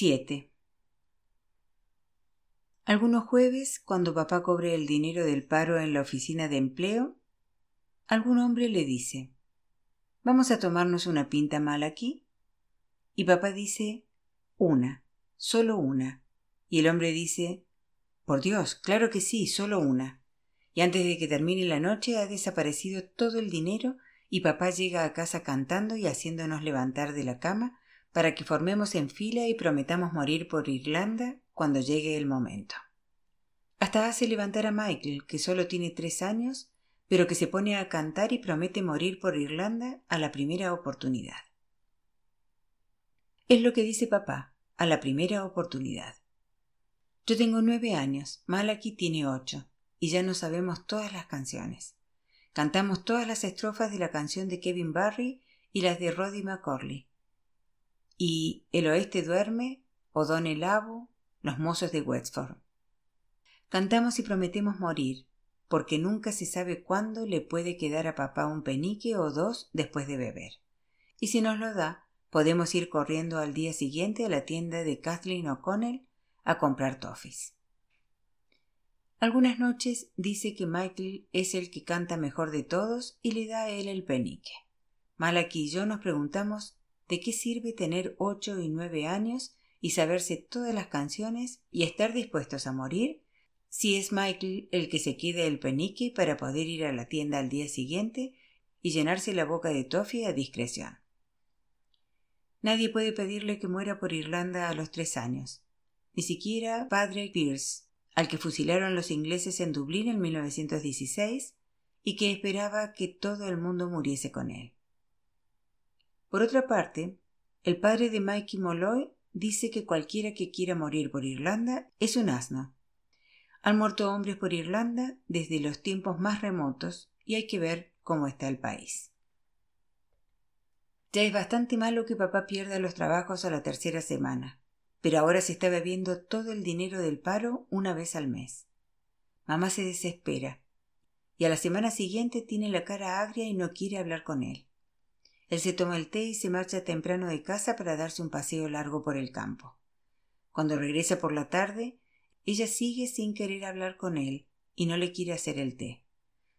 7. Algunos jueves, cuando papá cobre el dinero del paro en la oficina de empleo, algún hombre le dice ¿Vamos a tomarnos una pinta mal aquí? Y papá dice una, solo una. Y el hombre dice Por Dios, claro que sí, solo una. Y antes de que termine la noche ha desaparecido todo el dinero y papá llega a casa cantando y haciéndonos levantar de la cama para que formemos en fila y prometamos morir por Irlanda cuando llegue el momento. Hasta hace levantar a Michael, que solo tiene tres años, pero que se pone a cantar y promete morir por Irlanda a la primera oportunidad. Es lo que dice papá, a la primera oportunidad. Yo tengo nueve años, Malaki tiene ocho, y ya no sabemos todas las canciones. Cantamos todas las estrofas de la canción de Kevin Barry y las de Roddy McCorley y El Oeste duerme, Odón el Abo, Los mozos de Wexford. Cantamos y prometemos morir, porque nunca se sabe cuándo le puede quedar a papá un penique o dos después de beber. Y si nos lo da, podemos ir corriendo al día siguiente a la tienda de Kathleen O'Connell a comprar toffees. Algunas noches dice que Michael es el que canta mejor de todos y le da a él el penique. Malaki y yo nos preguntamos ¿De qué sirve tener ocho y nueve años y saberse todas las canciones y estar dispuestos a morir si es Michael el que se quede el penique para poder ir a la tienda al día siguiente y llenarse la boca de toffee a discreción? Nadie puede pedirle que muera por Irlanda a los tres años, ni siquiera padre Pierce, al que fusilaron los ingleses en Dublín en 1916 y que esperaba que todo el mundo muriese con él. Por otra parte, el padre de Mikey Molloy dice que cualquiera que quiera morir por Irlanda es un asno. Han muerto hombres por Irlanda desde los tiempos más remotos y hay que ver cómo está el país. Ya es bastante malo que papá pierda los trabajos a la tercera semana, pero ahora se está bebiendo todo el dinero del paro una vez al mes. Mamá se desespera y a la semana siguiente tiene la cara agria y no quiere hablar con él. Él se toma el té y se marcha temprano de casa para darse un paseo largo por el campo. Cuando regresa por la tarde, ella sigue sin querer hablar con él y no le quiere hacer el té.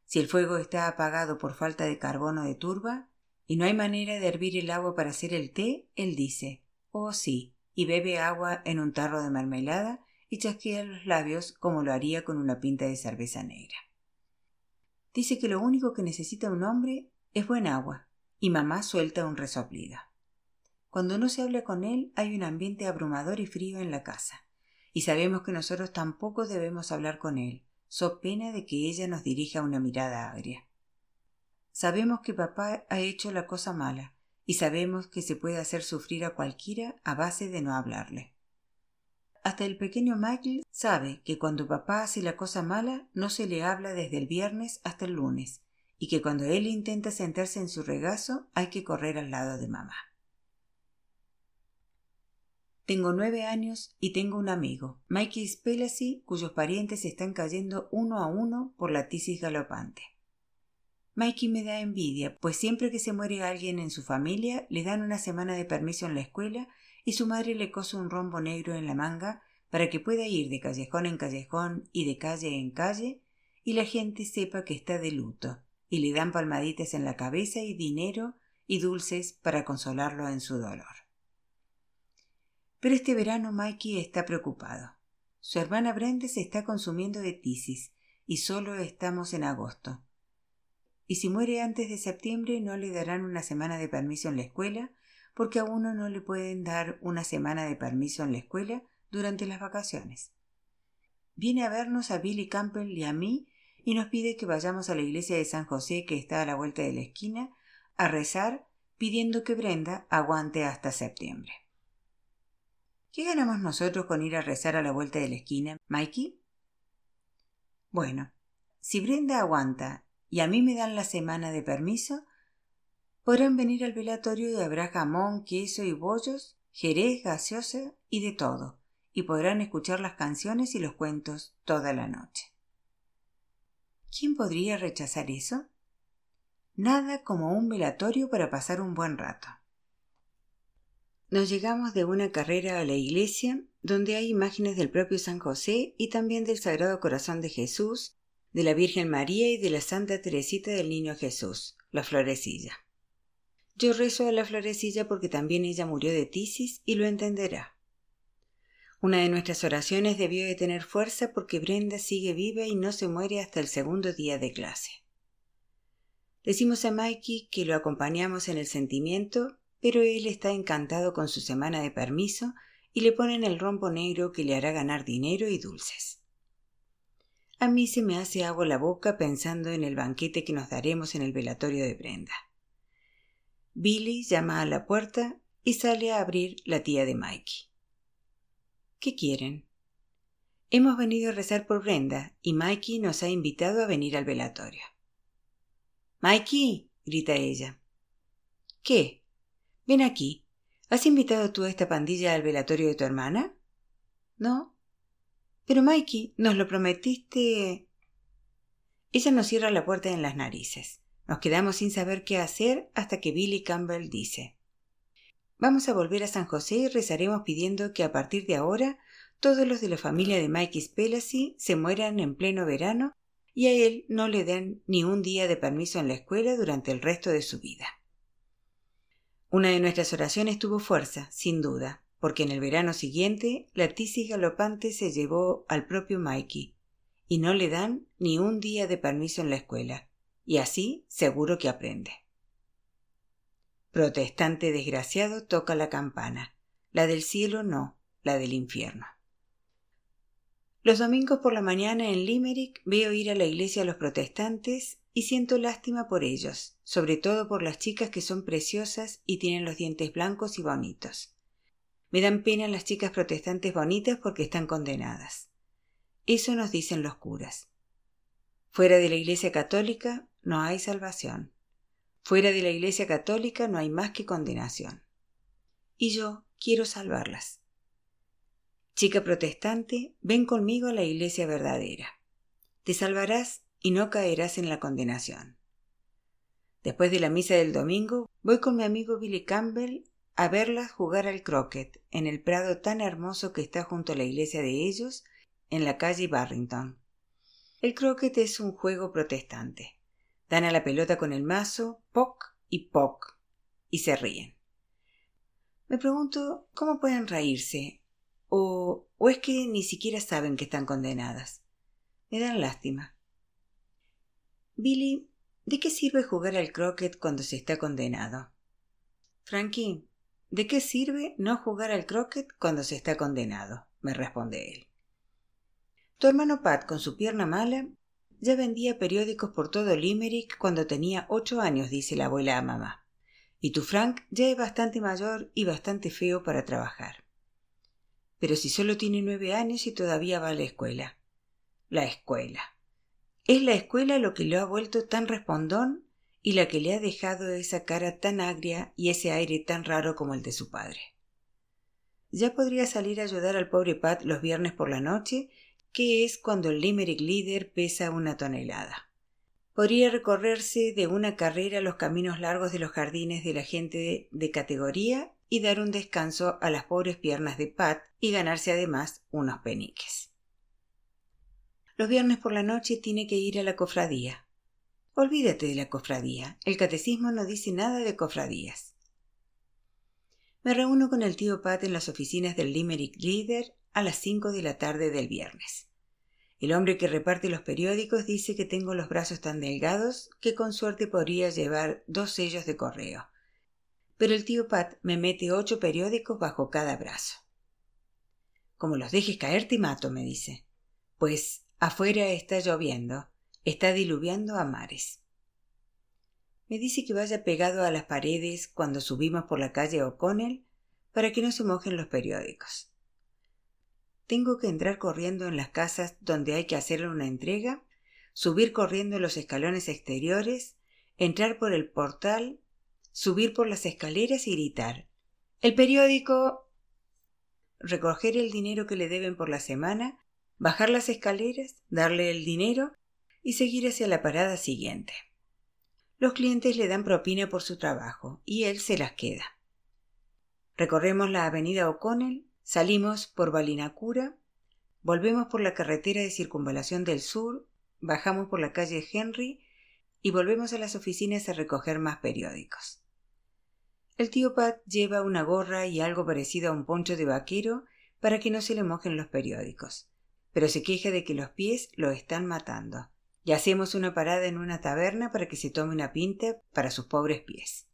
Si el fuego está apagado por falta de carbono de turba y no hay manera de hervir el agua para hacer el té, él dice Oh sí, y bebe agua en un tarro de mermelada y chasquea los labios como lo haría con una pinta de cerveza negra. Dice que lo único que necesita un hombre es buen agua y mamá suelta un resoplido. Cuando no se habla con él hay un ambiente abrumador y frío en la casa, y sabemos que nosotros tampoco debemos hablar con él, so pena de que ella nos dirija una mirada agria. Sabemos que papá ha hecho la cosa mala, y sabemos que se puede hacer sufrir a cualquiera a base de no hablarle. Hasta el pequeño Michael sabe que cuando papá hace la cosa mala no se le habla desde el viernes hasta el lunes, y que cuando él intenta sentarse en su regazo hay que correr al lado de mamá. Tengo nueve años y tengo un amigo, Mikey Spellacy, cuyos parientes están cayendo uno a uno por la tisis galopante. Mikey me da envidia, pues siempre que se muere alguien en su familia le dan una semana de permiso en la escuela y su madre le cose un rombo negro en la manga para que pueda ir de callejón en callejón y de calle en calle y la gente sepa que está de luto y le dan palmaditas en la cabeza y dinero y dulces para consolarlo en su dolor. Pero este verano Mikey está preocupado. Su hermana Brenda se está consumiendo de tisis y solo estamos en agosto. Y si muere antes de septiembre no le darán una semana de permiso en la escuela porque a uno no le pueden dar una semana de permiso en la escuela durante las vacaciones. Viene a vernos a Billy Campbell y a mí y nos pide que vayamos a la iglesia de San José que está a la vuelta de la esquina a rezar pidiendo que Brenda aguante hasta septiembre. ¿Qué ganamos nosotros con ir a rezar a la vuelta de la esquina, Mikey? Bueno, si Brenda aguanta y a mí me dan la semana de permiso, podrán venir al velatorio y habrá jamón, queso y bollos, jerez, gaseosa y de todo, y podrán escuchar las canciones y los cuentos toda la noche. ¿Quién podría rechazar eso? Nada como un velatorio para pasar un buen rato. nos llegamos de una carrera a la iglesia donde hay imágenes del propio San José y también del Sagrado Corazón de Jesús, de la Virgen María y de la Santa Teresita del Niño Jesús, la florecilla. Yo rezo a la florecilla porque también ella murió de tisis y lo entenderá. Una de nuestras oraciones debió de tener fuerza porque Brenda sigue viva y no se muere hasta el segundo día de clase. Decimos a Mikey que lo acompañamos en el sentimiento, pero él está encantado con su semana de permiso y le ponen el rombo negro que le hará ganar dinero y dulces. A mí se me hace agua la boca pensando en el banquete que nos daremos en el velatorio de Brenda. Billy llama a la puerta y sale a abrir la tía de Mikey. ¿Qué quieren? Hemos venido a rezar por Brenda y Mikey nos ha invitado a venir al velatorio. Mikey, grita ella. ¿Qué? Ven aquí. ¿Has invitado tú a esta pandilla al velatorio de tu hermana? No. Pero Mikey, nos lo prometiste. Ella nos cierra la puerta en las narices. Nos quedamos sin saber qué hacer hasta que Billy Campbell dice Vamos a volver a San José y rezaremos pidiendo que a partir de ahora todos los de la familia de Mikey Spelacy se mueran en pleno verano y a él no le den ni un día de permiso en la escuela durante el resto de su vida. Una de nuestras oraciones tuvo fuerza, sin duda, porque en el verano siguiente la tisis galopante se llevó al propio Mikey, y no le dan ni un día de permiso en la escuela, y así seguro que aprende. Protestante desgraciado toca la campana. La del cielo no, la del infierno. Los domingos por la mañana en Limerick veo ir a la iglesia a los protestantes y siento lástima por ellos, sobre todo por las chicas que son preciosas y tienen los dientes blancos y bonitos. Me dan pena las chicas protestantes bonitas porque están condenadas. Eso nos dicen los curas. Fuera de la iglesia católica no hay salvación. Fuera de la Iglesia Católica no hay más que condenación. Y yo quiero salvarlas. Chica protestante, ven conmigo a la Iglesia verdadera. Te salvarás y no caerás en la condenación. Después de la misa del domingo, voy con mi amigo Billy Campbell a verlas jugar al croquet en el prado tan hermoso que está junto a la iglesia de ellos, en la calle Barrington. El croquet es un juego protestante. Dan a la pelota con el mazo, poc y poc, y se ríen. Me pregunto cómo pueden reírse, o, o es que ni siquiera saben que están condenadas. Me dan lástima. Billy, ¿de qué sirve jugar al croquet cuando se está condenado? Frankie, ¿de qué sirve no jugar al croquet cuando se está condenado? me responde él. Tu hermano Pat, con su pierna mala, ya vendía periódicos por todo Limerick cuando tenía ocho años, dice la abuela a mamá. Y tu Frank ya es bastante mayor y bastante feo para trabajar. Pero si solo tiene nueve años y todavía va a la escuela. La escuela. Es la escuela lo que lo ha vuelto tan respondón y la que le ha dejado esa cara tan agria y ese aire tan raro como el de su padre. Ya podría salir a ayudar al pobre Pat los viernes por la noche que es cuando el Limerick líder pesa una tonelada. Podría recorrerse de una carrera los caminos largos de los jardines de la gente de, categoría y dar un descanso a las pobres piernas de Pat y ganarse además unos peniques. Los viernes por la noche tiene que ir a la cofradía. Olvídate de la cofradía. El catecismo no dice nada de cofradías. Me reúno con el tío Pat en las oficinas del Limerick Leader a las cinco de la tarde del viernes. El hombre que reparte los periódicos dice que tengo los brazos tan delgados que con suerte podría llevar dos sellos de correo. Pero el tío Pat me mete ocho periódicos bajo cada brazo. Como los dejes caer te mato, me dice. Pues afuera está lloviendo, está diluviando a mares. Me dice que vaya pegado a las paredes cuando subimos por la calle O'Connell para que no se mojen los periódicos. Tengo que entrar corriendo en las casas donde hay que hacerle una entrega, subir corriendo los escalones exteriores, entrar por el portal, subir por las escaleras y gritar. El periódico. recoger el dinero que le deben por la semana, bajar las escaleras, darle el dinero y seguir hacia la parada siguiente. Los clientes le dan propina por su trabajo y él se las queda. Recorremos la avenida O'Connell, salimos por Balinacura, volvemos por la carretera de circunvalación del sur, bajamos por la calle Henry y volvemos a las oficinas a recoger más periódicos. El tío Pat lleva una gorra y algo parecido a un poncho de vaquero para que no se le mojen los periódicos, pero se queja de que los pies lo están matando. Y hacemos una parada en una taberna para que se tome una pinta para sus pobres pies.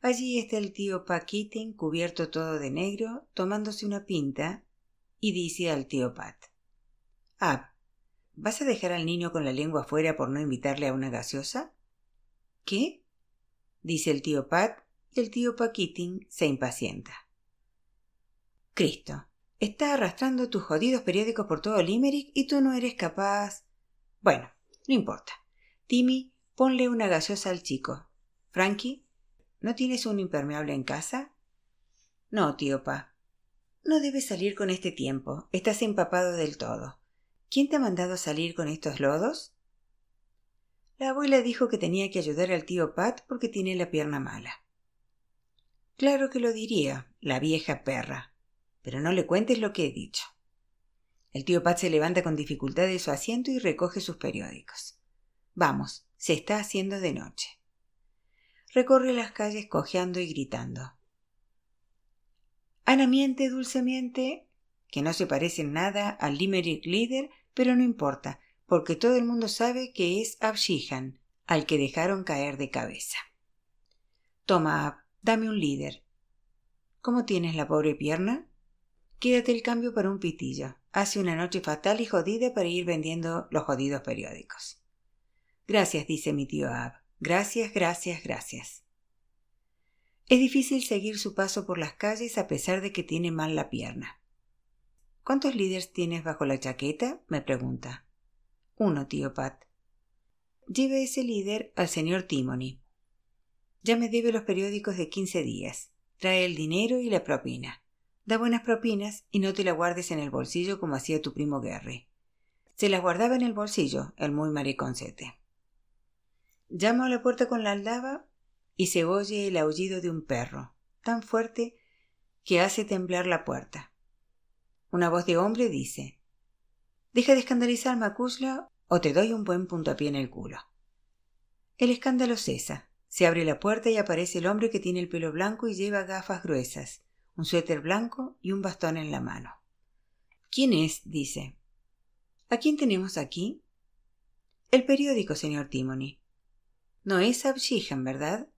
Allí está el tío Keating cubierto todo de negro, tomándose una pinta, y dice al tío Pat: Ab, ¿vas a dejar al niño con la lengua fuera por no invitarle a una gaseosa? ¿Qué? dice el tío Pat, y el tío Keating se impacienta. Cristo, está arrastrando tus jodidos periódicos por todo Limerick y tú no eres capaz. Bueno, no importa. Timmy, ponle una gaseosa al chico. Frankie, ¿no tienes un impermeable en casa? No, tío Pa. No debes salir con este tiempo. Estás empapado del todo. ¿Quién te ha mandado salir con estos lodos? La abuela dijo que tenía que ayudar al tío Pat porque tiene la pierna mala. Claro que lo diría, la vieja perra. Pero no le cuentes lo que he dicho. El tío Pat se levanta con dificultad de su asiento y recoge sus periódicos. Vamos, se está haciendo de noche. Recorre las calles cojeando y gritando. Ana miente dulcemente, que no se parece en nada al Limerick Leader, pero no importa, porque todo el mundo sabe que es Abshihan, al que dejaron caer de cabeza. Toma, Ab, dame un líder. ¿Cómo tienes la pobre pierna? Quédate el cambio para un pitillo. Hace una noche fatal y jodida para ir vendiendo los jodidos periódicos. Gracias, dice mi tío Ab. Gracias, gracias, gracias. Es difícil seguir su paso por las calles a pesar de que tiene mal la pierna. ¿Cuántos líderes tienes bajo la chaqueta? me pregunta. Uno, tío Pat. Lleve ese líder al señor Timony. Ya me debe los periódicos de quince días. Trae el dinero y la propina. Da buenas propinas y no te la guardes en el bolsillo como hacía tu primo Gary. Se las guardaba en el bolsillo, el muy mariconcete. Llamo a la puerta con la aldaba y se oye el aullido de un perro, tan fuerte que hace temblar la puerta. Una voz de hombre dice Deja de escandalizar, Macusla, o te doy un buen puntapié en el culo. El escándalo cesa. Se abre la puerta y aparece el hombre que tiene el pelo blanco y lleva gafas gruesas un suéter blanco y un bastón en la mano. ¿Quién es? dice. ¿A quién tenemos aquí? El periódico, señor Timony. No es Ab ¿verdad?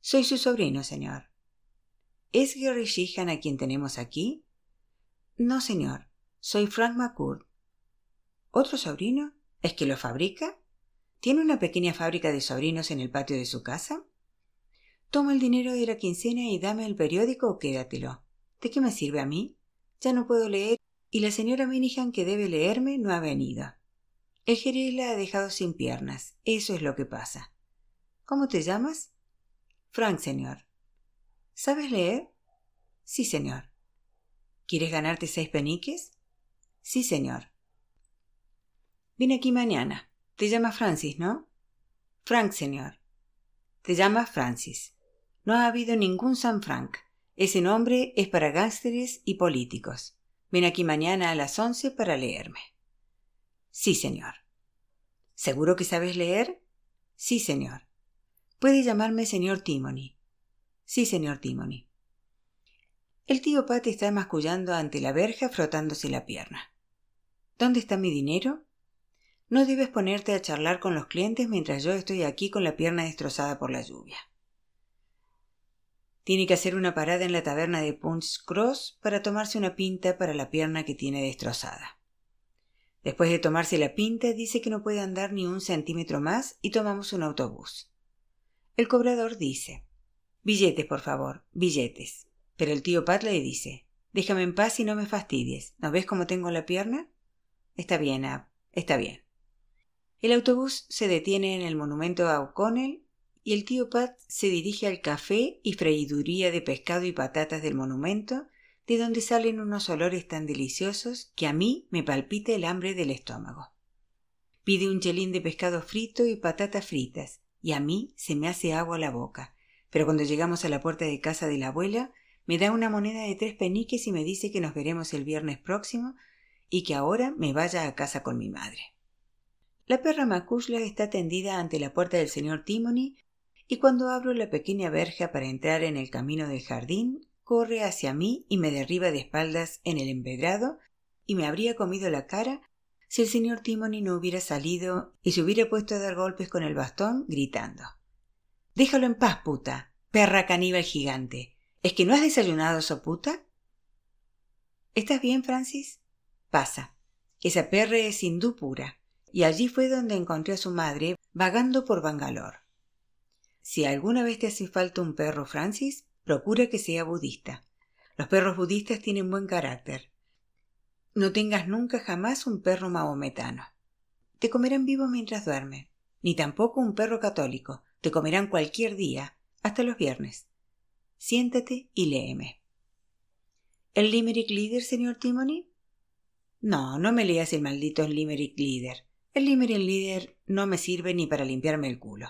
Soy su sobrino, señor. ¿Es Gary Sheehan a quien tenemos aquí? No, señor. Soy Frank McCourt. ¿Otro sobrino? ¿Es que lo fabrica? ¿Tiene una pequeña fábrica de sobrinos en el patio de su casa? Toma el dinero de la quincena y dame el periódico o quédatelo. ¿De qué me sirve a mí? Ya no puedo leer y la señora Minihan que debe leerme no ha venido. El la ha dejado sin piernas. Eso es lo que pasa. ¿Cómo te llamas? Frank, señor. ¿Sabes leer? Sí, señor. ¿Quieres ganarte seis peniques? Sí, señor. Vine aquí mañana. Te llamas Francis, ¿no? Frank, señor. Te llamas Francis. No ha habido ningún San Frank. Ese nombre es para gángsteres y políticos. Ven aquí mañana a las once para leerme. Sí, señor. ¿Seguro que sabes leer? Sí, señor. Puede llamarme señor Timony. Sí, señor Timony. El tío Pat está mascullando ante la verja frotándose la pierna. ¿Dónde está mi dinero? No debes ponerte a charlar con los clientes mientras yo estoy aquí con la pierna destrozada por la lluvia. Tiene que hacer una parada en la taberna de Punch Cross para tomarse una pinta para la pierna que tiene destrozada. Después de tomarse la pinta, dice que no puede andar ni un centímetro más y tomamos un autobús. El cobrador dice Billetes, por favor, billetes. Pero el tío Pat le dice Déjame en paz y no me fastidies. ¿No ves cómo tengo la pierna? Está bien, Ab, está bien. El autobús se detiene en el monumento a O'Connell y el tío Pat se dirige al café y freiduría de pescado y patatas del monumento, de donde salen unos olores tan deliciosos que a mí me palpita el hambre del estómago. Pide un chelín de pescado frito y patatas fritas, y a mí se me hace agua la boca, pero cuando llegamos a la puerta de casa de la abuela, me da una moneda de tres peniques y me dice que nos veremos el viernes próximo y que ahora me vaya a casa con mi madre. La perra Macushla está tendida ante la puerta del señor Timony y cuando abro la pequeña verja para entrar en el camino del jardín, corre hacia mí y me derriba de espaldas en el empedrado y me habría comido la cara si el señor Timony no hubiera salido y se hubiera puesto a dar golpes con el bastón, gritando Déjalo en paz, puta, perra caníbal gigante. ¿Es que no has desayunado, so puta? ¿Estás bien, Francis? Pasa. Esa perra es hindú pura y allí fue donde encontré a su madre vagando por Bangalore. Si alguna vez te hace falta un perro, Francis, procura que sea budista. Los perros budistas tienen buen carácter. No tengas nunca jamás un perro mahometano. Te comerán vivo mientras duerme. Ni tampoco un perro católico. Te comerán cualquier día, hasta los viernes. Siéntate y léeme. ¿El Limerick Leader, señor Timony? No, no me leas el maldito Limerick Leader. El Limerick Leader no me sirve ni para limpiarme el culo.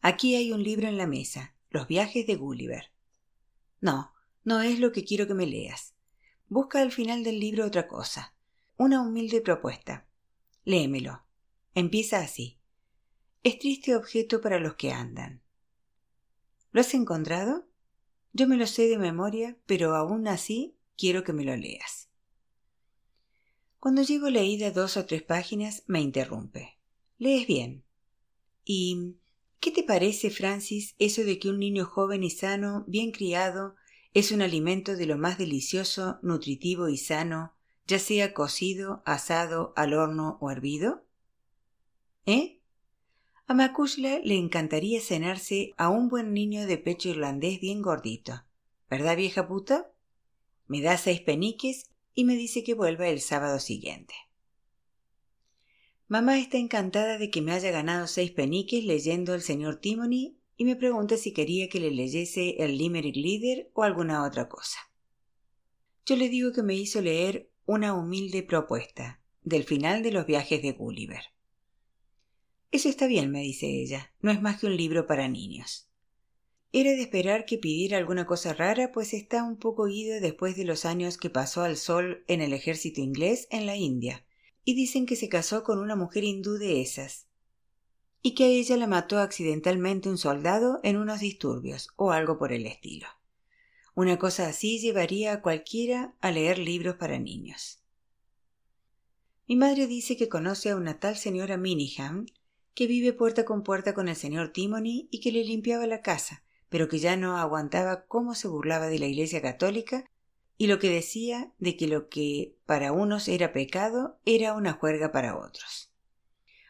Aquí hay un libro en la mesa, Los viajes de Gulliver. No, no es lo que quiero que me leas. Busca al final del libro otra cosa. Una humilde propuesta. Léemelo. Empieza así. Es triste objeto para los que andan. ¿Lo has encontrado? Yo me lo sé de memoria, pero aún así quiero que me lo leas. Cuando llevo leída dos o tres páginas, me interrumpe. Lees bien. ¿Y qué te parece, Francis, eso de que un niño joven y sano, bien criado, es un alimento de lo más delicioso, nutritivo y sano, ya sea cocido, asado, al horno o hervido? ¿Eh? A Macushla le encantaría cenarse a un buen niño de pecho irlandés bien gordito. ¿Verdad, vieja puta? Me da seis peniques y me dice que vuelva el sábado siguiente. Mamá está encantada de que me haya ganado seis peniques leyendo el señor Timony y me pregunta si quería que le leyese el Limerick Leader o alguna otra cosa. Yo le digo que me hizo leer una humilde propuesta del final de los viajes de Gulliver. Eso está bien, me dice ella, no es más que un libro para niños. Era de esperar que pidiera alguna cosa rara, pues está un poco ido después de los años que pasó al sol en el ejército inglés en la India, y dicen que se casó con una mujer hindú de esas, y que ella la mató accidentalmente un soldado en unos disturbios, o algo por el estilo. Una cosa así llevaría a cualquiera a leer libros para niños. Mi madre dice que conoce a una tal señora Miniham, que vive puerta con puerta con el señor Timony y que le limpiaba la casa, pero que ya no aguantaba cómo se burlaba de la Iglesia católica y lo que decía de que lo que para unos era pecado era una juerga para otros.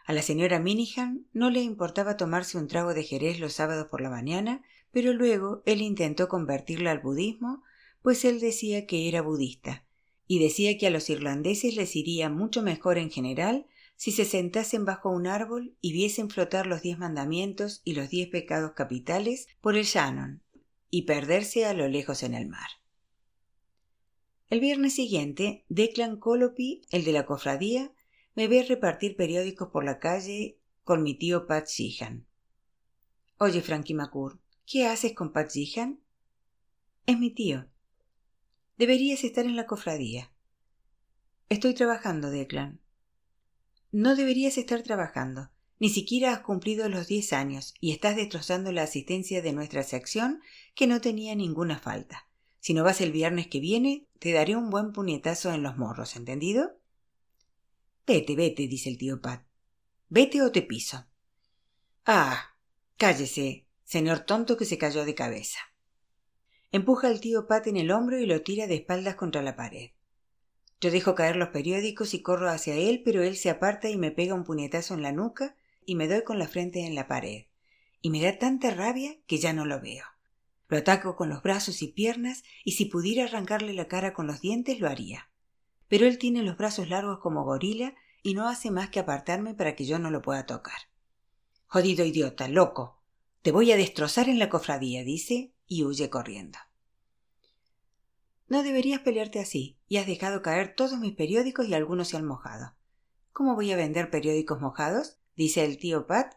A la señora Minihan no le importaba tomarse un trago de jerez los sábados por la mañana, pero luego él intentó convertirla al budismo, pues él decía que era budista, y decía que a los irlandeses les iría mucho mejor en general si se sentasen bajo un árbol y viesen flotar los diez mandamientos y los diez pecados capitales por el Shannon y perderse a lo lejos en el mar. El viernes siguiente, Declan Colopi, el de la cofradía, me ve repartir periódicos por la calle con mi tío Pat Sheehan. Oye, Frankie McCourt, ¿qué haces con Pat Sheehan? Es mi tío. Deberías estar en la cofradía. Estoy trabajando, Declan. No deberías estar trabajando. Ni siquiera has cumplido los diez años y estás destrozando la asistencia de nuestra sección que no tenía ninguna falta. Si no vas el viernes que viene, te daré un buen puñetazo en los morros, ¿entendido? Vete, vete, dice el tío Pat. Vete o te piso. Ah, cállese, señor tonto que se cayó de cabeza. Empuja al tío Pat en el hombro y lo tira de espaldas contra la pared. Yo dejo caer los periódicos y corro hacia él, pero él se aparta y me pega un puñetazo en la nuca y me doy con la frente en la pared. Y me da tanta rabia que ya no lo veo. Lo ataco con los brazos y piernas y si pudiera arrancarle la cara con los dientes lo haría. Pero él tiene los brazos largos como gorila y no hace más que apartarme para que yo no lo pueda tocar. Jodido idiota, loco. Te voy a destrozar en la cofradía, dice, y huye corriendo. No deberías pelearte así, y has dejado caer todos mis periódicos y algunos se han mojado. ¿Cómo voy a vender periódicos mojados? dice el tío Pat,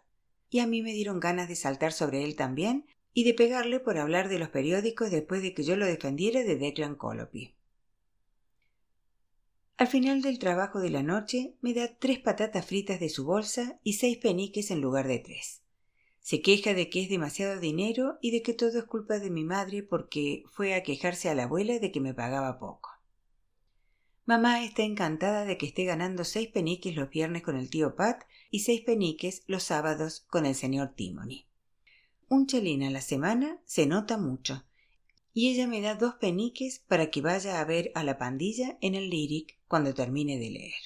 y a mí me dieron ganas de saltar sobre él también y de pegarle por hablar de los periódicos después de que yo lo defendiera de Declan Colopy. Al final del trabajo de la noche me da tres patatas fritas de su bolsa y seis peniques en lugar de tres. Se queja de que es demasiado dinero y de que todo es culpa de mi madre porque fue a quejarse a la abuela de que me pagaba poco. Mamá está encantada de que esté ganando seis peniques los viernes con el tío Pat y seis peniques los sábados con el señor Timony. Un chelín a la semana se nota mucho, y ella me da dos peniques para que vaya a ver a la pandilla en el Lyric cuando termine de leer.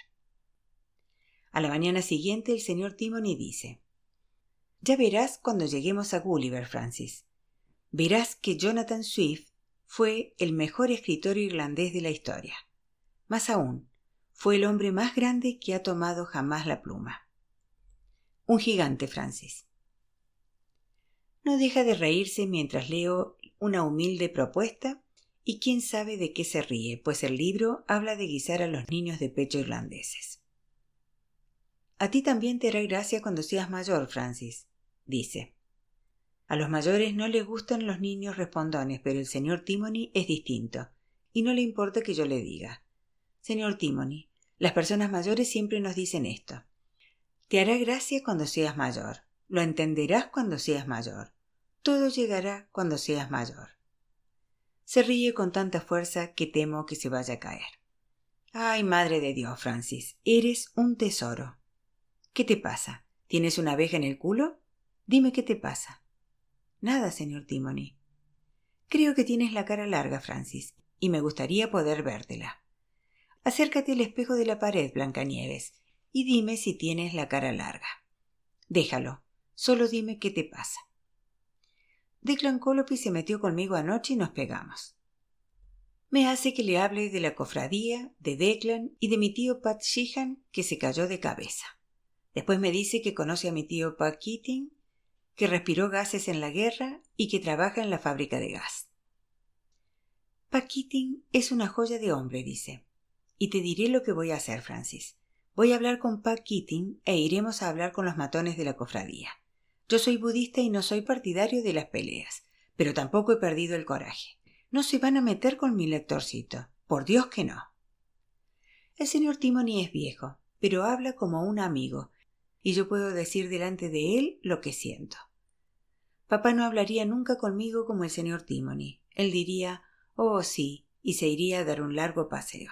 A la mañana siguiente el señor Timony dice Ya verás cuando lleguemos a Gulliver, Francis. Verás que Jonathan Swift fue el mejor escritor irlandés de la historia. Más aún, fue el hombre más grande que ha tomado jamás la pluma. Un gigante, Francis. No deja de reírse mientras leo una humilde propuesta y quién sabe de qué se ríe, pues el libro habla de guisar a los niños de pecho irlandeses. A ti también te hará gracia cuando seas mayor, Francis, dice. A los mayores no les gustan los niños respondones, pero el señor Timony es distinto, y no le importa que yo le diga. Señor Timony, las personas mayores siempre nos dicen esto. Te hará gracia cuando seas mayor. Lo entenderás cuando seas mayor. Todo llegará cuando seas mayor. Se ríe con tanta fuerza que temo que se vaya a caer. Ay, madre de Dios, Francis, eres un tesoro. ¿Qué te pasa? ¿Tienes una abeja en el culo? Dime qué te pasa. Nada, señor Timony. Creo que tienes la cara larga, Francis, y me gustaría poder vértela. Acércate al espejo de la pared, Blancanieves, y dime si tienes la cara larga. Déjalo, solo dime qué te pasa. Declan Colopy se metió conmigo anoche y nos pegamos. Me hace que le hable de la cofradía, de Declan y de mi tío Pat Sheehan, que se cayó de cabeza. Después me dice que conoce a mi tío Pat Keating, que respiró gases en la guerra y que trabaja en la fábrica de gas. Pat Keating es una joya de hombre, dice. Y te diré lo que voy a hacer, Francis. Voy a hablar con Pat Keating e iremos a hablar con los matones de la cofradía. Yo soy budista y no soy partidario de las peleas, pero tampoco he perdido el coraje. No se van a meter con mi lectorcito. Por Dios que no. El señor Timony es viejo, pero habla como un amigo, y yo puedo decir delante de él lo que siento. Papá no hablaría nunca conmigo como el señor Timony. Él diría, oh sí, y se iría a dar un largo paseo.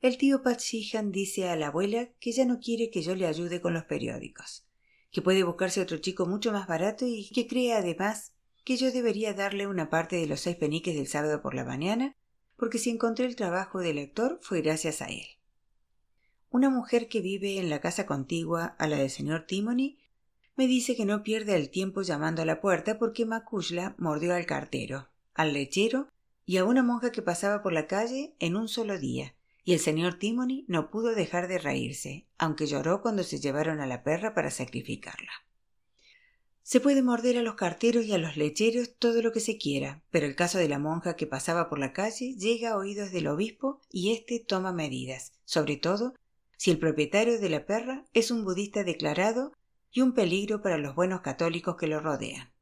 El tío Pat dice a la abuela que ya no quiere que yo le ayude con los periódicos, que puede buscarse otro chico mucho más barato y que cree además que yo debería darle una parte de los seis peniques del sábado por la mañana, porque si encontré el trabajo de lector fue gracias a él. Una mujer que vive en la casa contigua a la del señor Timony me dice que no pierda el tiempo llamando a la puerta porque Macushla mordió al cartero, al lechero y a una monja que pasaba por la calle en un solo día, y el señor Timony no pudo dejar de reírse, aunque lloró cuando se llevaron a la perra para sacrificarla. Se puede morder a los carteros y a los lecheros todo lo que se quiera, pero el caso de la monja que pasaba por la calle llega a oídos del obispo y éste toma medidas, sobre todo si el propietario de la perra es un budista declarado y un peligro para los buenos católicos que lo rodean.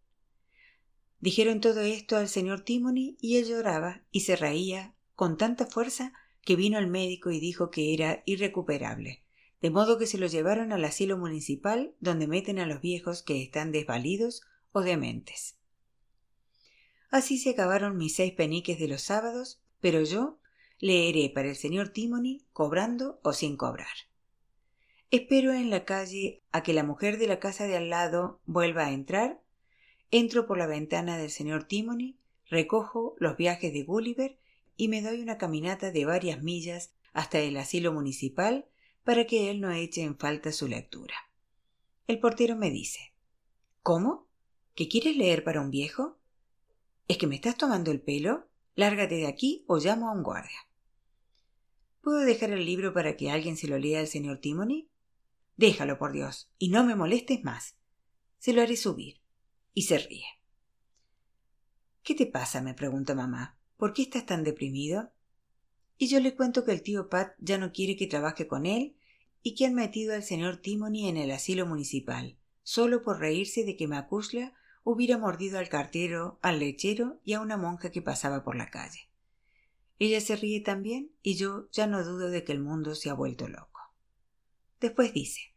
Dijeron todo esto al señor Timony y él lloraba y se reía con tanta fuerza que vino el médico y dijo que era irrecuperable, de modo que se lo llevaron al asilo municipal donde meten a los viejos que están desvalidos o dementes. Así se acabaron mis seis peniques de los sábados, pero yo leeré para el señor Timony cobrando o sin cobrar. Espero en la calle a que la mujer de la casa de al lado vuelva a entrar, entro por la ventana del señor Timony, recojo los viajes de Gulliver y me doy una caminata de varias millas hasta el asilo municipal para que él no eche en falta su lectura. El portero me dice ¿Cómo? ¿Que quieres leer para un viejo? ¿Es que me estás tomando el pelo? Lárgate de aquí o llamo a un guardia. ¿Puedo dejar el libro para que alguien se lo lea al señor Timony? Déjalo, por Dios, y no me molestes más. Se lo haré subir. Y se ríe. ¿Qué te pasa? me pregunta mamá. ¿Por qué estás tan deprimido? Y yo le cuento que el tío Pat ya no quiere que trabaje con él y que han metido al señor Timony en el asilo municipal, solo por reírse de que Macushla hubiera mordido al cartero, al lechero y a una monja que pasaba por la calle. Ella se ríe también y yo ya no dudo de que el mundo se ha vuelto loco. Después dice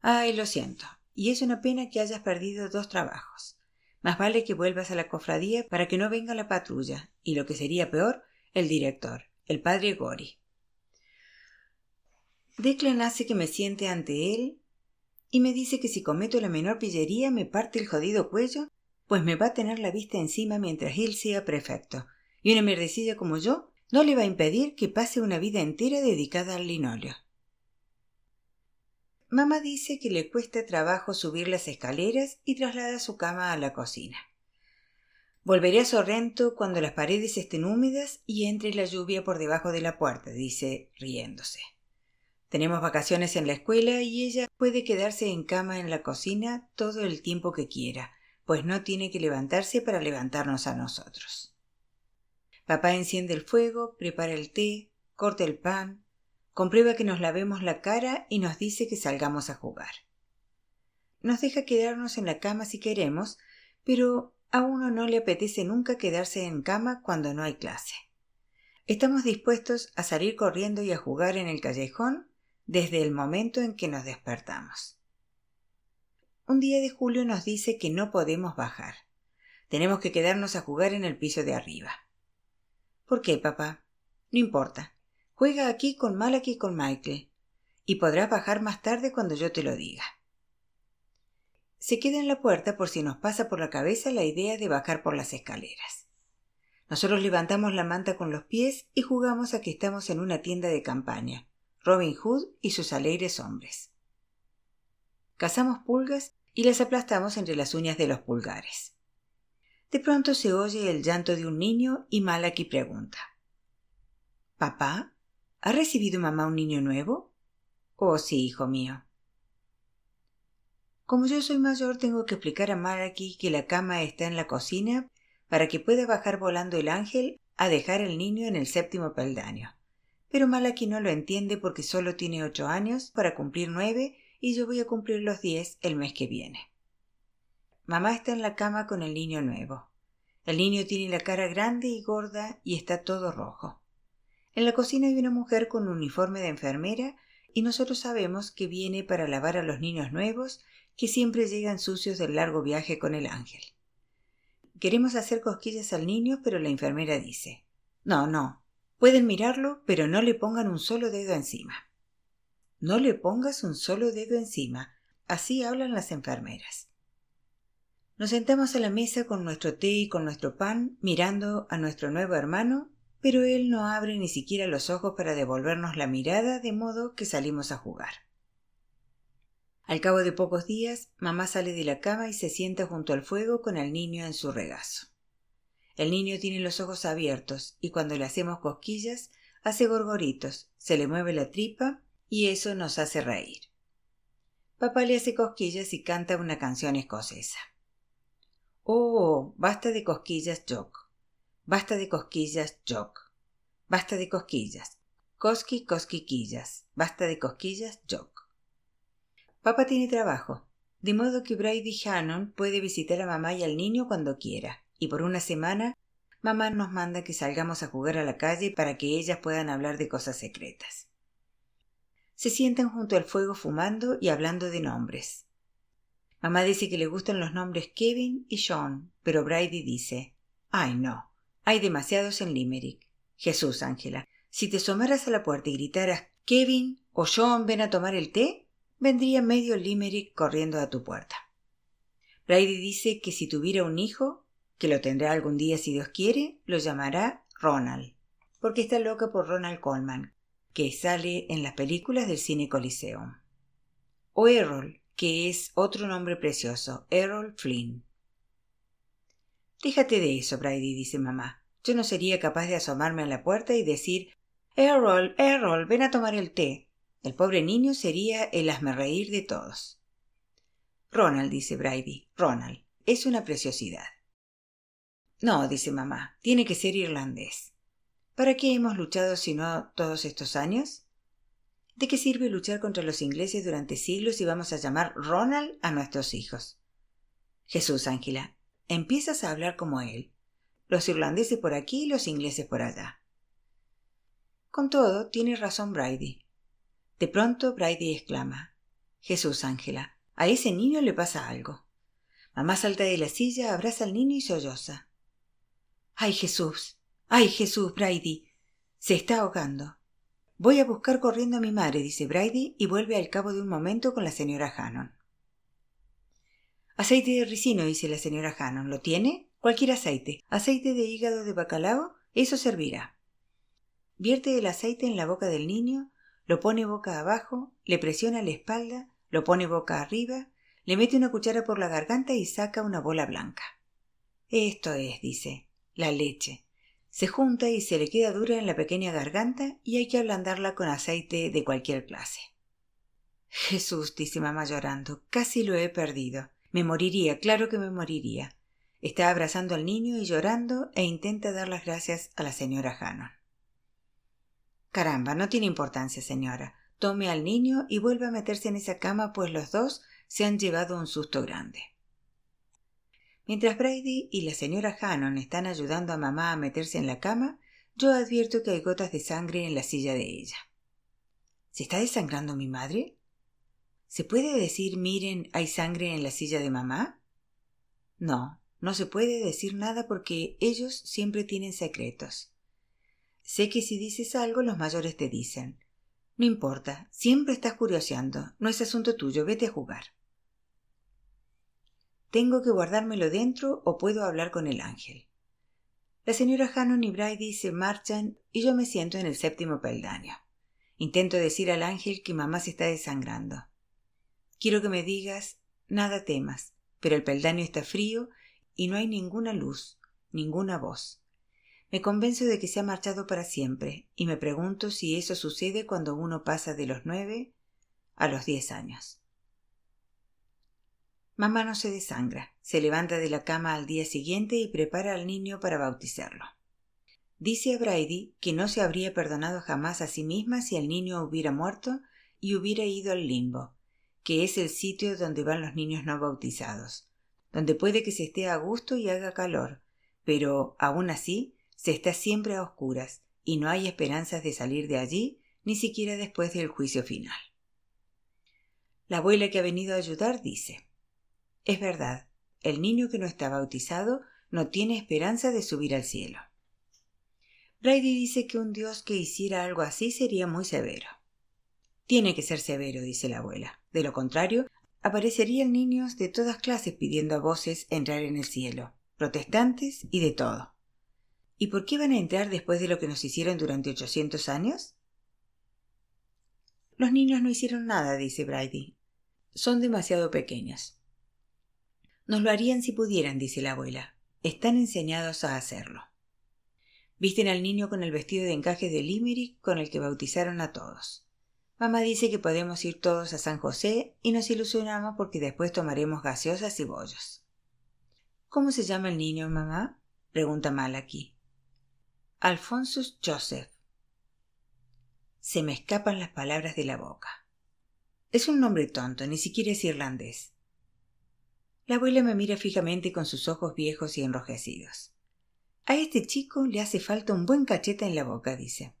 Ay, lo siento, y es una pena que hayas perdido dos trabajos. Más vale que vuelvas a la cofradía para que no venga la patrulla, y lo que sería peor, el director, el padre Gori. Declan hace que me siente ante él y me dice que si cometo la menor pillería me parte el jodido cuello, pues me va a tener la vista encima mientras él sea prefecto, y una mierdecilla como yo no le va a impedir que pase una vida entera dedicada al linóleo. Mamá dice que le cuesta trabajo subir las escaleras y traslada su cama a la cocina. Volveré a Sorrento cuando las paredes estén húmedas y entre la lluvia por debajo de la puerta, dice riéndose. Tenemos vacaciones en la escuela y ella puede quedarse en cama en la cocina todo el tiempo que quiera, pues no tiene que levantarse para levantarnos a nosotros. Papá enciende el fuego, prepara el té, corta el pan, comprueba que nos lavemos la cara y nos dice que salgamos a jugar. Nos deja quedarnos en la cama si queremos, pero a uno no le apetece nunca quedarse en cama cuando no hay clase. Estamos dispuestos a salir corriendo y a jugar en el callejón desde el momento en que nos despertamos. Un día de julio nos dice que no podemos bajar. Tenemos que quedarnos a jugar en el piso de arriba. ¿Por qué, papá? No importa. Juega aquí con Malak y con Michael. Y podrás bajar más tarde cuando yo te lo diga se queda en la puerta por si nos pasa por la cabeza la idea de bajar por las escaleras. Nosotros levantamos la manta con los pies y jugamos a que estamos en una tienda de campaña, Robin Hood y sus alegres hombres. Cazamos pulgas y las aplastamos entre las uñas de los pulgares. De pronto se oye el llanto de un niño y Malaki pregunta ¿Papá? ¿Ha recibido mamá un niño nuevo? Oh, sí, hijo mío. Como yo soy mayor, tengo que explicar a Maraki que la cama está en la cocina para que pueda bajar volando el ángel a dejar el niño en el séptimo peldaño. Pero Malaki no lo entiende porque solo tiene ocho años para cumplir nueve y yo voy a cumplir los diez el mes que viene. Mamá está en la cama con el niño nuevo. El niño tiene la cara grande y gorda y está todo rojo. En la cocina hay una mujer con un uniforme de enfermera y nosotros sabemos que viene para lavar a los niños nuevos que siempre llegan sucios del largo viaje con el ángel. Queremos hacer cosquillas al niño, pero la enfermera dice No, no. Pueden mirarlo, pero no le pongan un solo dedo encima. No le pongas un solo dedo encima. Así hablan las enfermeras. Nos sentamos a la mesa con nuestro té y con nuestro pan, mirando a nuestro nuevo hermano, pero él no abre ni siquiera los ojos para devolvernos la mirada, de modo que salimos a jugar. Al cabo de pocos días, mamá sale de la cama y se sienta junto al fuego con el niño en su regazo. El niño tiene los ojos abiertos y cuando le hacemos cosquillas hace gorgoritos, se le mueve la tripa y eso nos hace reír. Papá le hace cosquillas y canta una canción escocesa. Oh, basta de cosquillas, Jock. Basta de cosquillas, Jock. Basta de cosquillas. Cosqui, cosquiquillas. Basta de cosquillas, Jock. Papá tiene trabajo, de modo que Brady Shannon puede visitar a mamá y al niño cuando quiera, y por una semana mamá nos manda que salgamos a jugar a la calle para que ellas puedan hablar de cosas secretas. Se sientan junto al fuego fumando y hablando de nombres. Mamá dice que le gustan los nombres Kevin y Sean, pero Brady dice Ay, no, hay demasiados en Limerick. Jesús, Ángela, si te asomaras a la puerta y gritaras Kevin o Sean ven a tomar el té, vendría medio Limerick corriendo a tu puerta. Brady dice que si tuviera un hijo, que lo tendrá algún día si Dios quiere, lo llamará Ronald, porque está loca por Ronald Coleman, que sale en las películas del cine Coliseum. O Errol, que es otro nombre precioso, Errol Flynn. Déjate de eso, Brady, dice mamá. Yo no sería capaz de asomarme a la puerta y decir Errol, Errol, ven a tomar el té. El pobre niño sería el reír de todos. Ronald, dice Brady, Ronald, es una preciosidad. No, dice mamá, tiene que ser irlandés. ¿Para qué hemos luchado si no todos estos años? ¿De qué sirve luchar contra los ingleses durante siglos si vamos a llamar Ronald a nuestros hijos? Jesús, Ángela, empiezas a hablar como él. Los irlandeses por aquí y los ingleses por allá. Con todo, tiene razón Brady. De pronto Brady exclama Jesús, Ángela, a ese niño le pasa algo. Mamá salta de la silla, abraza al niño y solloza. ¡Ay, Jesús! ¡Ay, Jesús, Brady! Se está ahogando. Voy a buscar corriendo a mi madre, dice Brady, y vuelve al cabo de un momento con la señora Hannon. Aceite de ricino, dice la señora Hannon. ¿Lo tiene? Cualquier aceite. Aceite de hígado de bacalao, eso servirá. Vierte el aceite en la boca del niño, lo pone boca abajo, le presiona la espalda, lo pone boca arriba, le mete una cuchara por la garganta y saca una bola blanca. Esto es, dice, la leche. Se junta y se le queda dura en la pequeña garganta y hay que ablandarla con aceite de cualquier clase. Jesús, dice mamá llorando, casi lo he perdido. Me moriría, claro que me moriría. Está abrazando al niño y llorando e intenta dar las gracias a la señora Hannon. Caramba, no tiene importancia, señora. Tome al niño y vuelva a meterse en esa cama, pues los dos se han llevado un susto grande. Mientras Brady y la señora Hannon están ayudando a mamá a meterse en la cama, yo advierto que hay gotas de sangre en la silla de ella. ¿Se está desangrando mi madre? ¿Se puede decir, miren, hay sangre en la silla de mamá? No, no se puede decir nada porque ellos siempre tienen secretos. Sé que si dices algo los mayores te dicen. No importa, siempre estás curioseando, no es asunto tuyo, vete a jugar. ¿Tengo que guardármelo dentro o puedo hablar con el ángel? La señora Hannon y Brady se marchan y yo me siento en el séptimo peldaño. Intento decir al ángel que mamá se está desangrando. Quiero que me digas, nada temas, pero el peldaño está frío y no hay ninguna luz, ninguna voz. Me convenzo de que se ha marchado para siempre y me pregunto si eso sucede cuando uno pasa de los nueve a los diez años. Mamá no se desangra, se levanta de la cama al día siguiente y prepara al niño para bautizarlo. Dice a Brady que no se habría perdonado jamás a sí misma si el niño hubiera muerto y hubiera ido al limbo, que es el sitio donde van los niños no bautizados, donde puede que se esté a gusto y haga calor, pero aún así se está siempre a oscuras y no hay esperanzas de salir de allí ni siquiera después del juicio final. La abuela que ha venido a ayudar dice Es verdad, el niño que no está bautizado no tiene esperanza de subir al cielo. Brady dice que un Dios que hiciera algo así sería muy severo. Tiene que ser severo, dice la abuela. De lo contrario, aparecerían niños de todas clases pidiendo a voces entrar en el cielo, protestantes y de todo. ¿Y por qué van a entrar después de lo que nos hicieron durante ochocientos años? Los niños no hicieron nada, dice Brady. Son demasiado pequeños. Nos lo harían si pudieran, dice la abuela. Están enseñados a hacerlo. Visten al niño con el vestido de encaje de Limerick con el que bautizaron a todos. Mamá dice que podemos ir todos a San José y nos ilusionamos porque después tomaremos gaseosas y bollos. ¿Cómo se llama el niño, mamá? pregunta Malaki. Alphonsus Joseph. Se me escapan las palabras de la boca. Es un nombre tonto, ni siquiera es irlandés. La abuela me mira fijamente con sus ojos viejos y enrojecidos. A este chico le hace falta un buen cacheta en la boca, dice.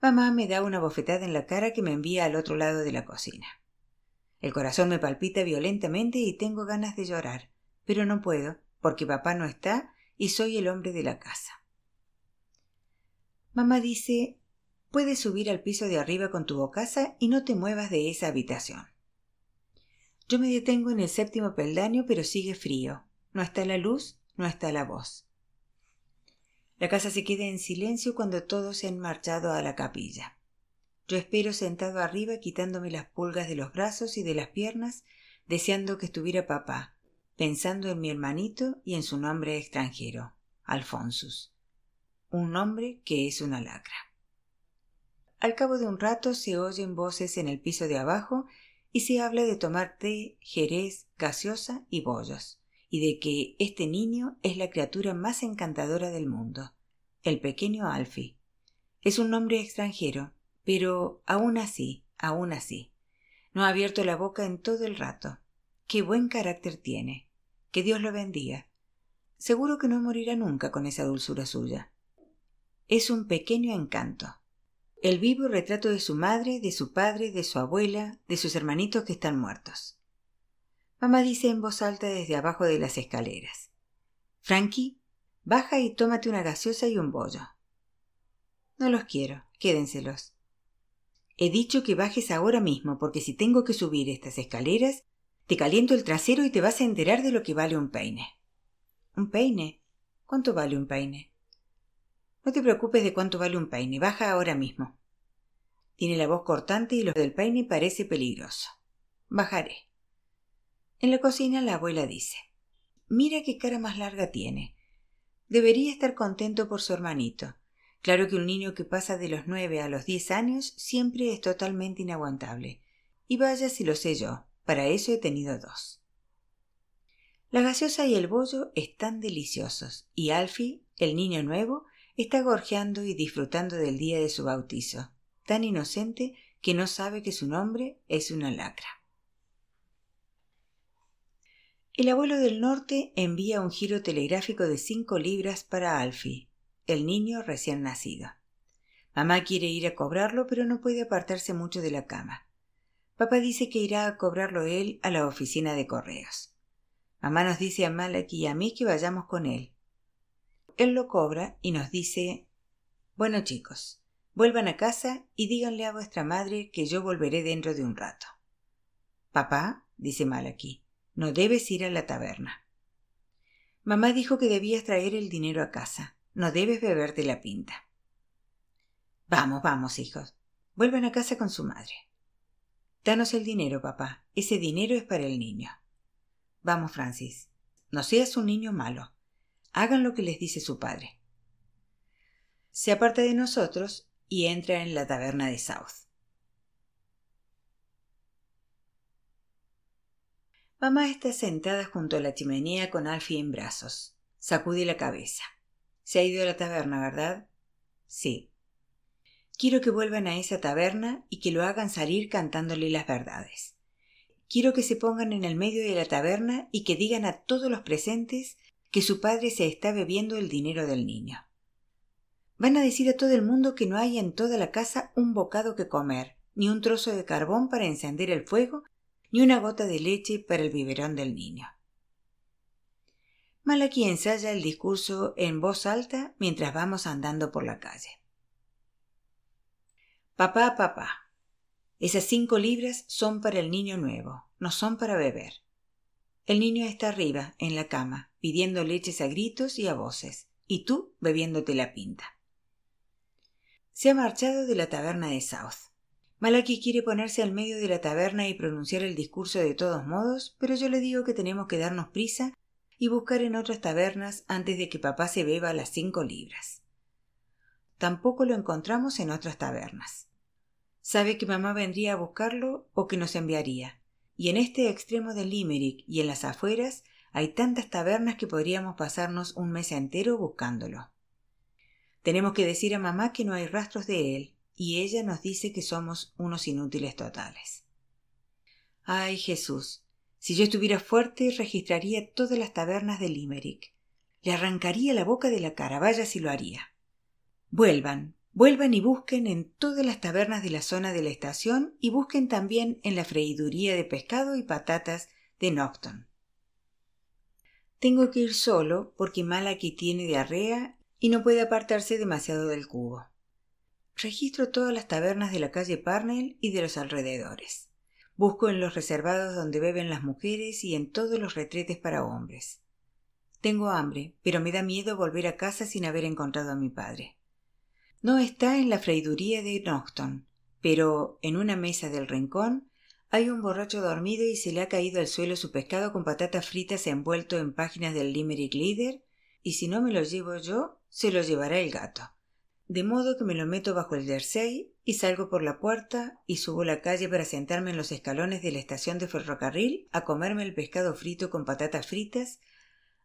Mamá me da una bofetada en la cara que me envía al otro lado de la cocina. El corazón me palpita violentamente y tengo ganas de llorar, pero no puedo, porque papá no está y soy el hombre de la casa. Mamá dice puedes subir al piso de arriba con tu bocaza y no te muevas de esa habitación. Yo me detengo en el séptimo peldaño, pero sigue frío. No está la luz, no está la voz. La casa se queda en silencio cuando todos se han marchado a la capilla. Yo espero sentado arriba quitándome las pulgas de los brazos y de las piernas, deseando que estuviera papá, pensando en mi hermanito y en su nombre extranjero, Alfonsus un nombre que es una lacra. Al cabo de un rato se oyen voces en el piso de abajo y se habla de tomar té, jerez, gaseosa y bollos, y de que este niño es la criatura más encantadora del mundo, el pequeño Alfie. Es un nombre extranjero, pero aún así, aún así. No ha abierto la boca en todo el rato. Qué buen carácter tiene. Que Dios lo bendiga. seguro que no morirá nunca con esa dulzura suya. Es un pequeño encanto. El vivo retrato de su madre, de su padre, de su abuela, de sus hermanitos que están muertos. Mamá dice en voz alta desde abajo de las escaleras. Frankie, baja y tómate una gaseosa y un bollo. No los quiero, quédenselos. He dicho que bajes ahora mismo, porque si tengo que subir estas escaleras, te caliento el trasero y te vas a enterar de lo que vale un peine. ¿Un peine? ¿Cuánto vale un peine? No te preocupes de cuánto vale un peine, baja ahora mismo. Tiene la voz cortante y lo del peine parece peligroso. Bajaré. En la cocina la abuela dice Mira qué cara más larga tiene. Debería estar contento por su hermanito. Claro que un niño que pasa de los nueve a los diez años siempre es totalmente inaguantable. Y vaya si lo sé yo, para eso he tenido dos. La gaseosa y el bollo están deliciosos, y Alfie, el niño nuevo, está gorjeando y disfrutando del día de su bautizo, tan inocente que no sabe que su nombre es una lacra. El abuelo del norte envía un giro telegráfico de cinco libras para Alfie, el niño recién nacido. Mamá quiere ir a cobrarlo, pero no puede apartarse mucho de la cama. Papá dice que irá a cobrarlo él a la oficina de correos. Mamá nos dice a Malak y a mí que vayamos con él. Él lo cobra y nos dice Bueno chicos, vuelvan a casa y díganle a vuestra madre que yo volveré dentro de un rato. Papá, dice Malaki, no debes ir a la taberna. Mamá dijo que debías traer el dinero a casa. No debes beberte la pinta. Vamos, vamos, hijos. Vuelvan a casa con su madre. Danos el dinero, papá. Ese dinero es para el niño. Vamos, Francis. No seas un niño malo. Hagan lo que les dice su padre. Se aparta de nosotros y entra en la taberna de South. Mamá está sentada junto a la chimenea con Alfie en brazos. Sacude la cabeza. Se ha ido a la taberna, ¿verdad? Sí. Quiero que vuelvan a esa taberna y que lo hagan salir cantándole las verdades. Quiero que se pongan en el medio de la taberna y que digan a todos los presentes que su padre se está bebiendo el dinero del niño. Van a decir a todo el mundo que no hay en toda la casa un bocado que comer, ni un trozo de carbón para encender el fuego, ni una gota de leche para el biberón del niño. Malaki ensaya el discurso en voz alta mientras vamos andando por la calle. Papá, papá, esas cinco libras son para el niño nuevo, no son para beber. El niño está arriba, en la cama, pidiendo leches a gritos y a voces, y tú bebiéndote la pinta. Se ha marchado de la taberna de South. Malaki quiere ponerse al medio de la taberna y pronunciar el discurso de todos modos, pero yo le digo que tenemos que darnos prisa y buscar en otras tabernas antes de que papá se beba las cinco libras. Tampoco lo encontramos en otras tabernas. Sabe que mamá vendría a buscarlo o que nos enviaría, y en este extremo del Limerick y en las afueras hay tantas tabernas que podríamos pasarnos un mes entero buscándolo. Tenemos que decir a mamá que no hay rastros de él, y ella nos dice que somos unos inútiles totales. Ay Jesús, si yo estuviera fuerte registraría todas las tabernas de Limerick. Le arrancaría la boca de la cara, vaya si lo haría. Vuelvan, Vuelvan y busquen en todas las tabernas de la zona de la estación y busquen también en la freiduría de pescado y patatas de Nocton. Tengo que ir solo porque Malaki tiene diarrea y no puede apartarse demasiado del cubo. Registro todas las tabernas de la calle Parnell y de los alrededores. Busco en los reservados donde beben las mujeres y en todos los retretes para hombres. Tengo hambre, pero me da miedo volver a casa sin haber encontrado a mi padre. No está en la freiduría de Nocton, pero en una mesa del rincón hay un borracho dormido y se le ha caído al suelo su pescado con patatas fritas envuelto en páginas del Limerick Leader, y si no me lo llevo yo, se lo llevará el gato. De modo que me lo meto bajo el jersey y salgo por la puerta y subo la calle para sentarme en los escalones de la estación de ferrocarril a comerme el pescado frito con patatas fritas,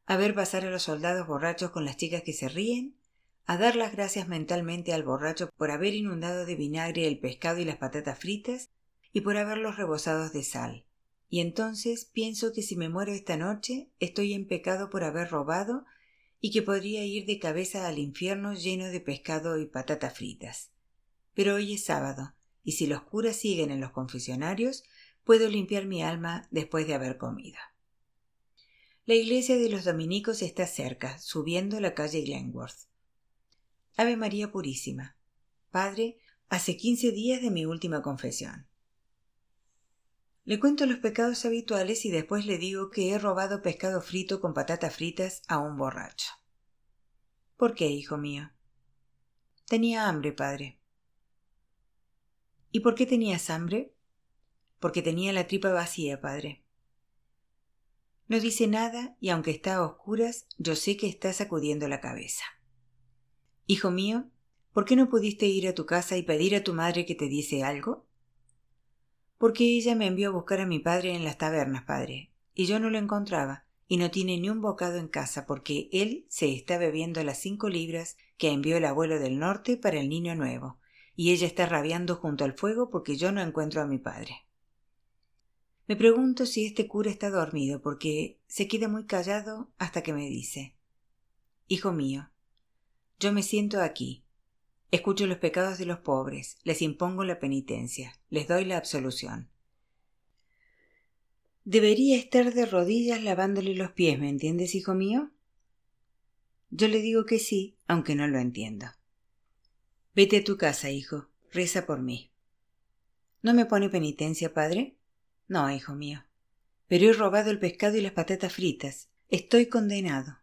a ver pasar a los soldados borrachos con las chicas que se ríen a dar las gracias mentalmente al borracho por haber inundado de vinagre el pescado y las patatas fritas y por haberlos rebosados de sal. Y entonces pienso que si me muero esta noche estoy en pecado por haber robado y que podría ir de cabeza al infierno lleno de pescado y patatas fritas. Pero hoy es sábado, y si los curas siguen en los confesionarios, puedo limpiar mi alma después de haber comido. La iglesia de los dominicos está cerca, subiendo la calle Glenworth. Ave María Purísima. Padre, hace quince días de mi última confesión. Le cuento los pecados habituales y después le digo que he robado pescado frito con patatas fritas a un borracho. ¿Por qué, hijo mío? Tenía hambre, padre. ¿Y por qué tenías hambre? Porque tenía la tripa vacía, padre. No dice nada y aunque está a oscuras, yo sé que está sacudiendo la cabeza. Hijo mío, ¿por qué no pudiste ir a tu casa y pedir a tu madre que te diese algo? Porque ella me envió a buscar a mi padre en las tabernas, padre, y yo no lo encontraba, y no tiene ni un bocado en casa porque él se está bebiendo las cinco libras que envió el abuelo del norte para el niño nuevo, y ella está rabiando junto al fuego porque yo no encuentro a mi padre. Me pregunto si este cura está dormido porque se queda muy callado hasta que me dice Hijo mío, yo me siento aquí, Escucho los pecados de los pobres, les impongo la penitencia, les doy la absolución. Debería estar de rodillas lavándole los pies, ¿me entiendes, hijo mío? Yo le digo que sí, aunque no lo entiendo. Vete a tu casa, hijo, reza por mí. ¿No me pone penitencia, padre? No, hijo mío. Pero he robado el pescado y las patatas fritas. Estoy condenado.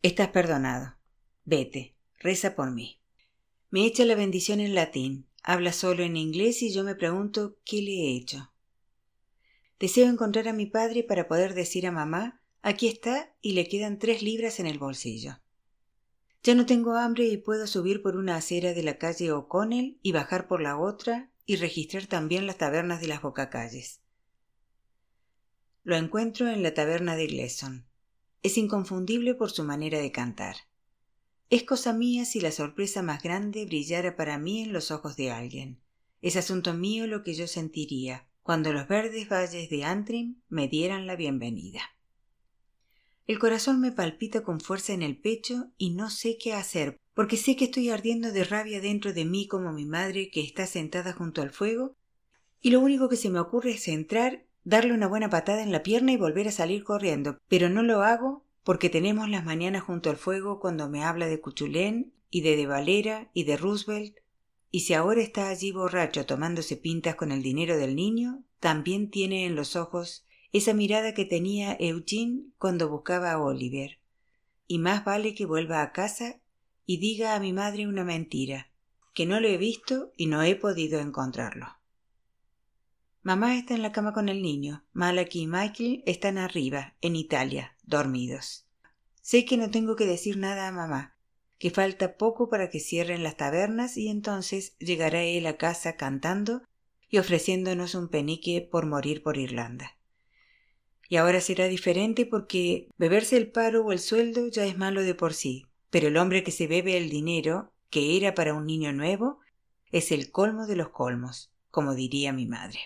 Estás perdonado. Vete, reza por mí. Me echa la bendición en latín, habla solo en inglés y yo me pregunto qué le he hecho. Deseo encontrar a mi padre para poder decir a mamá aquí está y le quedan tres libras en el bolsillo. Ya no tengo hambre y puedo subir por una acera de la calle O'Connell y bajar por la otra y registrar también las tabernas de las bocacalles. Lo encuentro en la taberna de Gleson. Es inconfundible por su manera de cantar. Es cosa mía si la sorpresa más grande brillara para mí en los ojos de alguien. Es asunto mío lo que yo sentiría cuando los verdes valles de Antrim me dieran la bienvenida. El corazón me palpita con fuerza en el pecho y no sé qué hacer, porque sé que estoy ardiendo de rabia dentro de mí como mi madre que está sentada junto al fuego, y lo único que se me ocurre es entrar, darle una buena patada en la pierna y volver a salir corriendo, pero no lo hago porque tenemos las mañanas junto al fuego cuando me habla de Cuchulén y de De Valera y de Roosevelt, y si ahora está allí borracho tomándose pintas con el dinero del niño, también tiene en los ojos esa mirada que tenía Eugene cuando buscaba a Oliver. Y más vale que vuelva a casa y diga a mi madre una mentira, que no lo he visto y no he podido encontrarlo. Mamá está en la cama con el niño. Malaki y Michael están arriba, en Italia, dormidos. Sé que no tengo que decir nada a mamá, que falta poco para que cierren las tabernas y entonces llegará él a casa cantando y ofreciéndonos un penique por morir por Irlanda. Y ahora será diferente porque beberse el paro o el sueldo ya es malo de por sí, pero el hombre que se bebe el dinero, que era para un niño nuevo, es el colmo de los colmos, como diría mi madre.